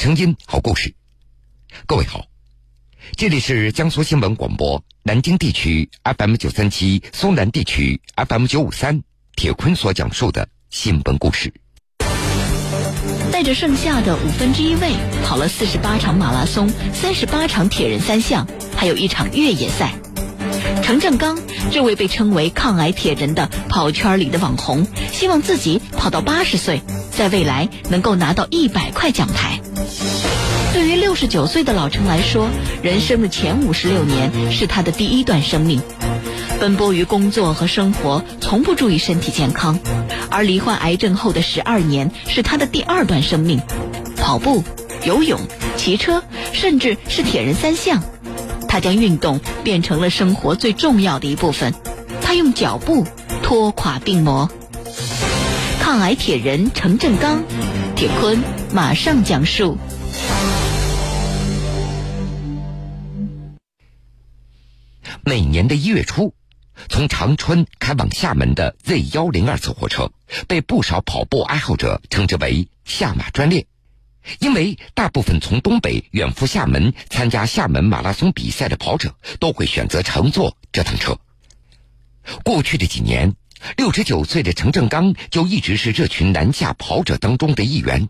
声音，好故事。各位好，这里是江苏新闻广播南京地区 FM 九三七、苏南地区 FM 九五三。铁坤所讲述的新闻故事。带着剩下的五分之一位，跑了四十八场马拉松、三十八场铁人三项，还有一场越野赛。程正刚这位被称为“抗癌铁人”的跑圈里的网红，希望自己跑到八十岁，在未来能够拿到一百块奖牌。对于六十九岁的老陈来说，人生的前五十六年是他的第一段生命。奔波于工作和生活，从不注意身体健康，而罹患癌症后的十二年是他的第二段生命。跑步、游泳、骑车，甚至是铁人三项，他将运动变成了生活最重要的一部分。他用脚步拖垮病魔。抗癌铁人程正刚，铁坤马上讲述。每年的一月初。从长春开往厦门的 Z 幺零二次火车，被不少跑步爱好者称之为“下马专列”，因为大部分从东北远赴厦门参加厦门马拉松比赛的跑者都会选择乘坐这趟车。过去的几年，六十九岁的程正刚就一直是这群南下跑者当中的一员。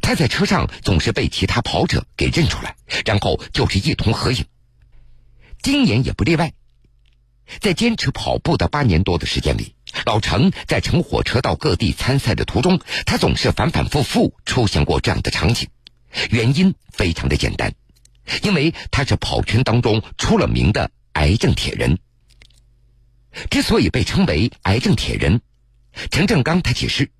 他在车上总是被其他跑者给认出来，然后就是一同合影。今年也不例外。在坚持跑步的八年多的时间里，老程在乘火车到各地参赛的途中，他总是反反复复出现过这样的场景。原因非常的简单，因为他是跑圈当中出了名的癌症铁人。之所以被称为癌症铁人，陈正刚他解释：“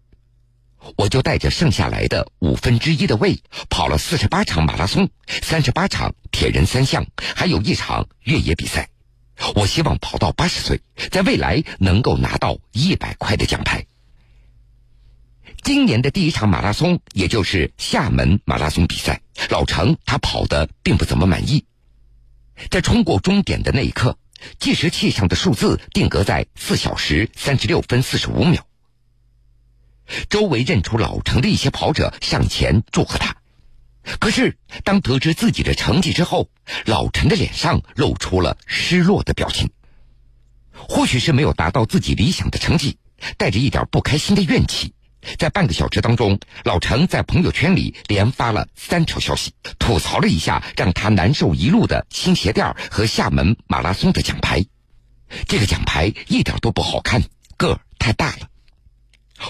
我就带着剩下来的五分之一的胃，跑了四十八场马拉松，三十八场铁人三项，还有一场越野比赛。”我希望跑到八十岁，在未来能够拿到一百块的奖牌。今年的第一场马拉松，也就是厦门马拉松比赛，老程他跑的并不怎么满意。在冲过终点的那一刻，计时器上的数字定格在四小时三十六分四十五秒。周围认出老陈的一些跑者上前祝贺他。可是，当得知自己的成绩之后，老陈的脸上露出了失落的表情。或许是没有达到自己理想的成绩，带着一点不开心的怨气，在半个小时当中，老陈在朋友圈里连发了三条消息，吐槽了一下让他难受一路的新鞋垫和厦门马拉松的奖牌。这个奖牌一点都不好看，个儿太大了。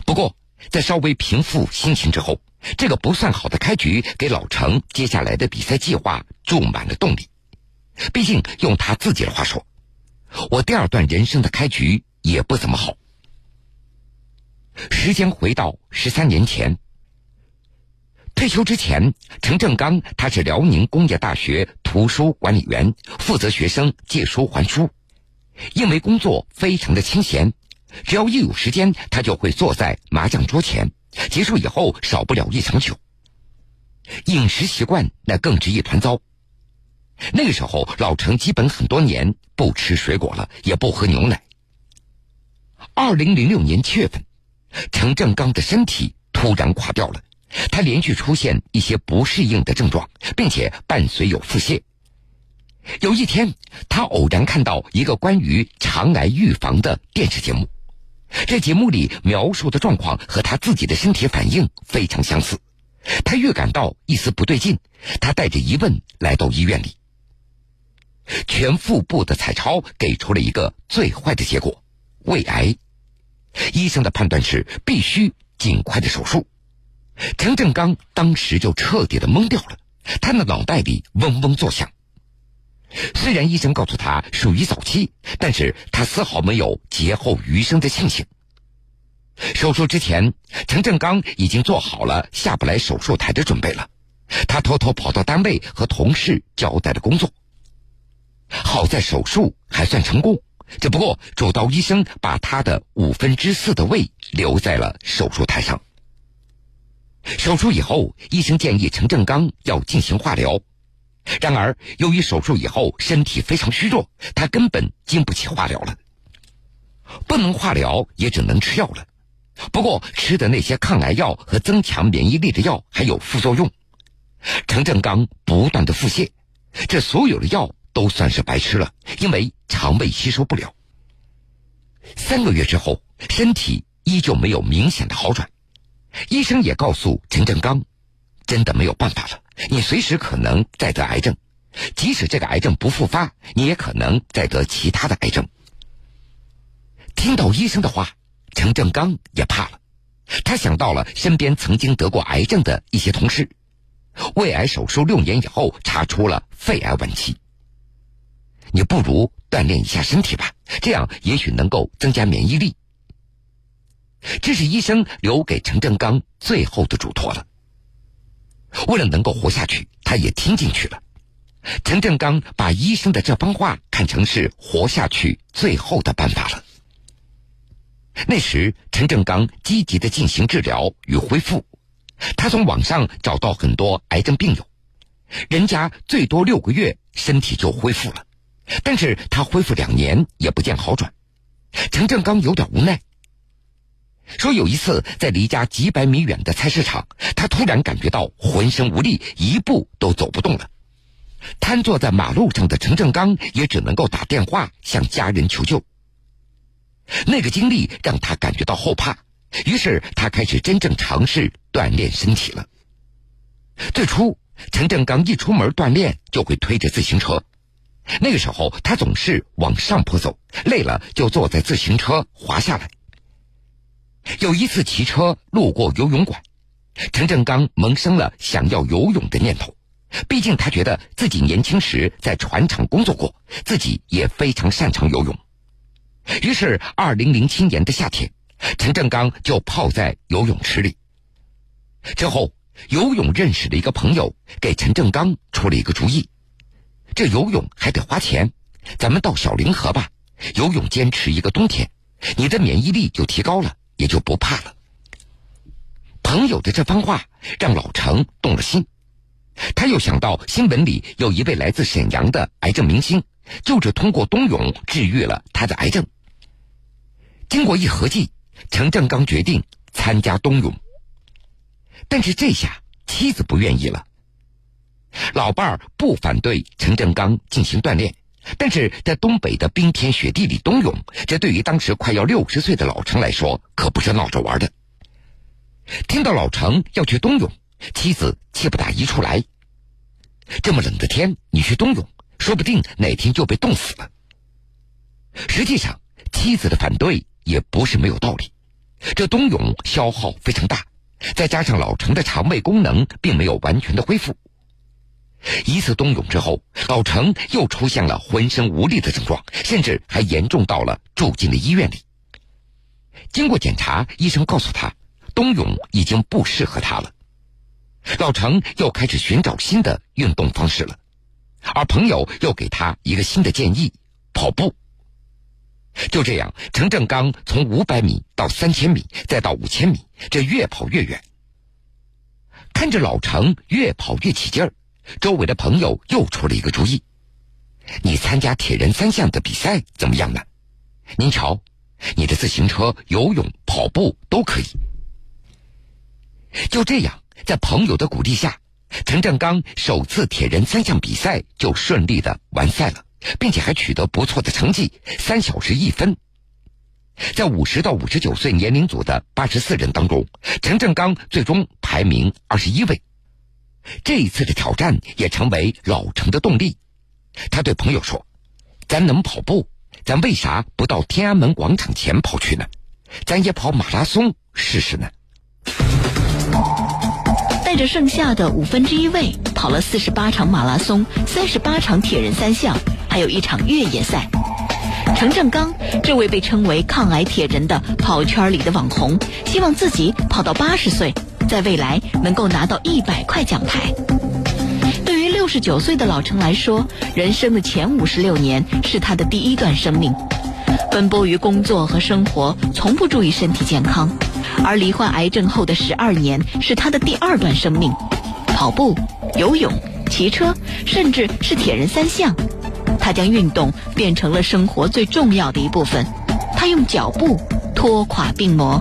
不过，在稍微平复心情之后。这个不算好的开局，给老程接下来的比赛计划注满了动力。毕竟用他自己的话说：“我第二段人生的开局也不怎么好。”时间回到十三年前，退休之前，程正刚他是辽宁工业大学图书管理员，负责学生借书还书。因为工作非常的清闲，只要一有时间，他就会坐在麻将桌前。结束以后，少不了一场酒。饮食习惯那更是一团糟。那个时候，老程基本很多年不吃水果了，也不喝牛奶。二零零六年七月份，程正刚的身体突然垮掉了，他连续出现一些不适应的症状，并且伴随有腹泻。有一天，他偶然看到一个关于肠癌预防的电视节目。这节目里描述的状况和他自己的身体反应非常相似，他预感到一丝不对劲，他带着疑问来到医院里。全腹部的彩超给出了一个最坏的结果——胃癌。医生的判断是必须尽快的手术。陈正刚当时就彻底的懵掉了，他的脑袋里嗡嗡作响。虽然医生告诉他属于早期，但是他丝毫没有劫后余生的庆幸。手术之前，陈正刚已经做好了下不来手术台的准备了。他偷偷跑到单位和同事交代了工作。好在手术还算成功，只不过主刀医生把他的五分之四的胃留在了手术台上。手术以后，医生建议陈正刚要进行化疗。然而，由于手术以后身体非常虚弱，他根本经不起化疗了。不能化疗，也只能吃药了。不过，吃的那些抗癌药和增强免疫力的药还有副作用。程正刚不断的腹泻，这所有的药都算是白吃了，因为肠胃吸收不了。三个月之后，身体依旧没有明显的好转，医生也告诉陈正刚，真的没有办法了，你随时可能再得癌症，即使这个癌症不复发，你也可能再得其他的癌症。听到医生的话，陈正刚也怕了，他想到了身边曾经得过癌症的一些同事，胃癌手术六年以后查出了肺癌晚期。你不如锻炼一下身体吧，这样也许能够增加免疫力。这是医生留给陈正刚最后的嘱托了。为了能够活下去，他也听进去了。陈正刚把医生的这番话看成是活下去最后的办法了。那时，陈正刚积极的进行治疗与恢复。他从网上找到很多癌症病友，人家最多六个月身体就恢复了。但是他恢复两年也不见好转，陈正刚有点无奈，说有一次在离家几百米远的菜市场，他突然感觉到浑身无力，一步都走不动了。瘫坐在马路上的陈正刚也只能够打电话向家人求救。那个经历让他感觉到后怕，于是他开始真正尝试锻炼身体了。最初，陈正刚一出门锻炼就会推着自行车。那个时候，他总是往上坡走，累了就坐在自行车滑下来。有一次骑车路过游泳馆，陈正刚萌生了想要游泳的念头。毕竟他觉得自己年轻时在船厂工作过，自己也非常擅长游泳。于是，二零零七年的夏天，陈正刚就泡在游泳池里。之后，游泳认识的一个朋友给陈正刚出了一个主意。这游泳还得花钱，咱们到小凌河吧。游泳坚持一个冬天，你的免疫力就提高了，也就不怕了。朋友的这番话让老程动了心，他又想到新闻里有一位来自沈阳的癌症明星，就是通过冬泳治愈了他的癌症。经过一合计，陈正刚决定参加冬泳。但是这下妻子不愿意了。老伴儿不反对陈正刚进行锻炼，但是在东北的冰天雪地里冬泳，这对于当时快要六十岁的老程来说可不是闹着玩的。听到老程要去冬泳，妻子气不打一处来。这么冷的天，你去冬泳，说不定哪天就被冻死了。实际上，妻子的反对也不是没有道理。这冬泳消耗非常大，再加上老程的肠胃功能并没有完全的恢复。一次冬泳之后，老程又出现了浑身无力的症状，甚至还严重到了住进了医院里。经过检查，医生告诉他，冬泳已经不适合他了。老程又开始寻找新的运动方式了，而朋友又给他一个新的建议：跑步。就这样，陈正刚从五百米到三千米，再到五千米，这越跑越远。看着老程越跑越起劲儿。周围的朋友又出了一个主意：“你参加铁人三项的比赛怎么样呢？您瞧，你的自行车、游泳、跑步都可以。”就这样，在朋友的鼓励下，陈正刚首次铁人三项比赛就顺利的完赛了，并且还取得不错的成绩——三小时一分。在五十到五十九岁年龄组的八十四人当中，陈正刚最终排名二十一位。这一次的挑战也成为老程的动力。他对朋友说：“咱能跑步，咱为啥不到天安门广场前跑去呢？咱也跑马拉松试试呢。”带着剩下的五分之一位，跑了四十八场马拉松，三十八场铁人三项，还有一场越野赛。程正刚这位被称为“抗癌铁人”的跑圈里的网红，希望自己跑到八十岁。在未来能够拿到一百块奖牌。对于六十九岁的老陈来说，人生的前五十六年是他的第一段生命，奔波于工作和生活，从不注意身体健康。而罹患癌症后的十二年是他的第二段生命，跑步、游泳、骑车，甚至是铁人三项，他将运动变成了生活最重要的一部分。他用脚步拖垮病魔。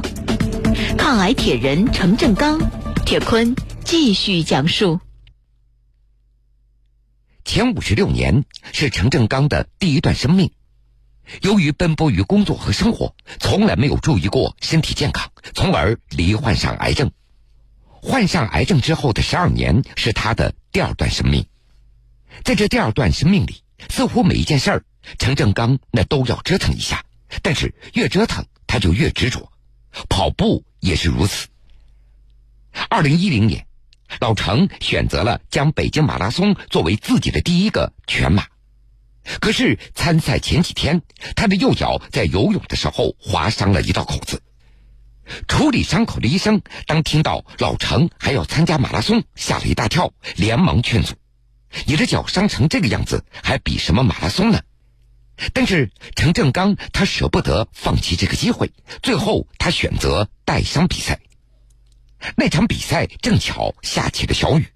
抗癌铁人程正刚，铁坤继续讲述。前五十六年是程正刚的第一段生命。由于奔波于工作和生活，从来没有注意过身体健康，从而罹患上癌症。患上癌症之后的十二年是他的第二段生命。在这第二段生命里，似乎每一件事儿，陈正刚那都要折腾一下。但是越折腾，他就越执着。跑步也是如此。二零一零年，老程选择了将北京马拉松作为自己的第一个全马。可是参赛前几天，他的右脚在游泳的时候划伤了一道口子。处理伤口的医生当听到老程还要参加马拉松，吓了一大跳，连忙劝阻：“你的脚伤成这个样子，还比什么马拉松呢？”但是陈正刚他舍不得放弃这个机会，最后他选择带伤比赛。那场比赛正巧下起了小雨，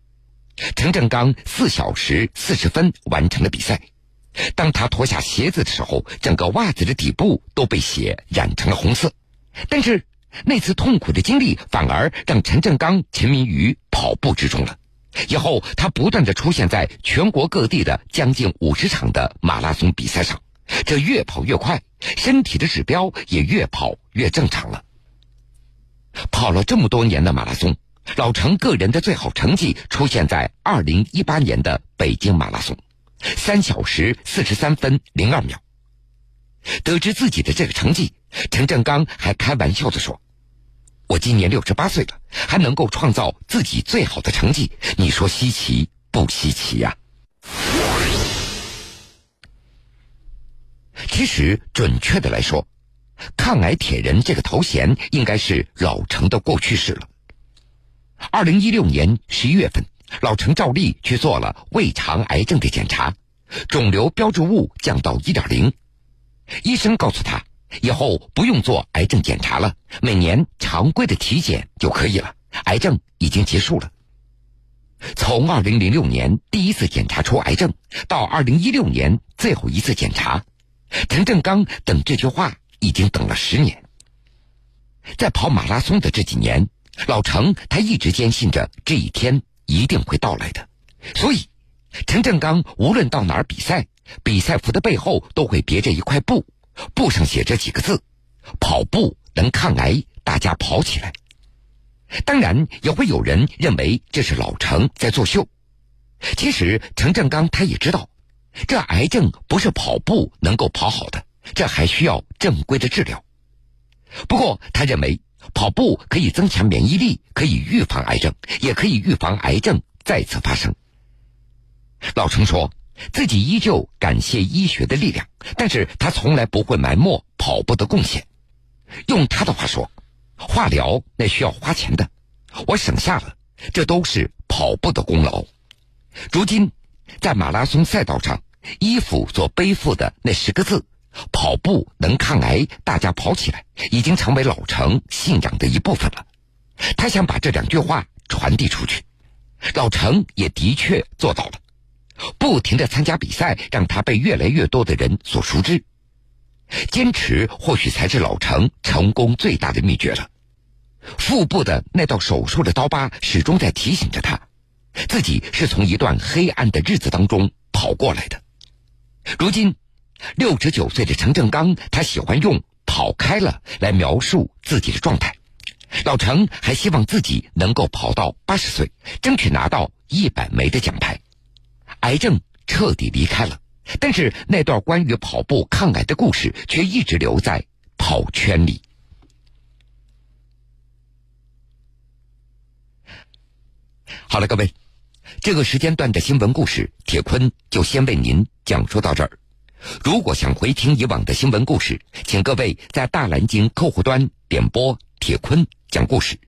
陈正刚四小时四十分完成了比赛。当他脱下鞋子的时候，整个袜子的底部都被血染成了红色。但是那次痛苦的经历反而让陈正刚沉迷于跑步之中了。以后他不断的出现在全国各地的将近五十场的马拉松比赛上。这越跑越快，身体的指标也越跑越正常了。跑了这么多年的马拉松，老程个人的最好成绩出现在二零一八年的北京马拉松，三小时四十三分零二秒。得知自己的这个成绩，陈正刚还开玩笑的说：“我今年六十八岁了，还能够创造自己最好的成绩，你说稀奇不稀奇呀？”其实，准确的来说，抗癌铁人这个头衔应该是老程的过去式了。二零一六年十一月份，老程照例去做了胃肠癌症的检查，肿瘤标志物降到一点零，医生告诉他以后不用做癌症检查了，每年常规的体检就可以了，癌症已经结束了。从二零零六年第一次检查出癌症到二零一六年最后一次检查。陈正刚等这句话已经等了十年，在跑马拉松的这几年，老程他一直坚信着这一天一定会到来的，所以陈正刚无论到哪儿比赛，比赛服的背后都会别着一块布，布上写着几个字：“跑步能抗癌，大家跑起来。”当然，也会有人认为这是老程在作秀。其实，陈正刚他也知道。这癌症不是跑步能够跑好的，这还需要正规的治疗。不过，他认为跑步可以增强免疫力，可以预防癌症，也可以预防癌症再次发生。老程说自己依旧感谢医学的力量，但是他从来不会埋没跑步的贡献。用他的话说，化疗那需要花钱的，我省下了，这都是跑步的功劳。如今。在马拉松赛道上，衣服所背负的那十个字“跑步能抗癌，大家跑起来”已经成为老程信仰的一部分了。他想把这两句话传递出去，老程也的确做到了。不停的参加比赛，让他被越来越多的人所熟知。坚持或许才是老程成功最大的秘诀了。腹部的那道手术的刀疤始终在提醒着他。自己是从一段黑暗的日子当中跑过来的。如今，六十九岁的陈正刚，他喜欢用“跑开了”来描述自己的状态。老陈还希望自己能够跑到八十岁，争取拿到一百枚的奖牌。癌症彻底离开了，但是那段关于跑步抗癌的故事却一直留在跑圈里。好了，各位。这个时间段的新闻故事，铁坤就先为您讲述到这儿。如果想回听以往的新闻故事，请各位在大蓝鲸客户端点播“铁坤讲故事”。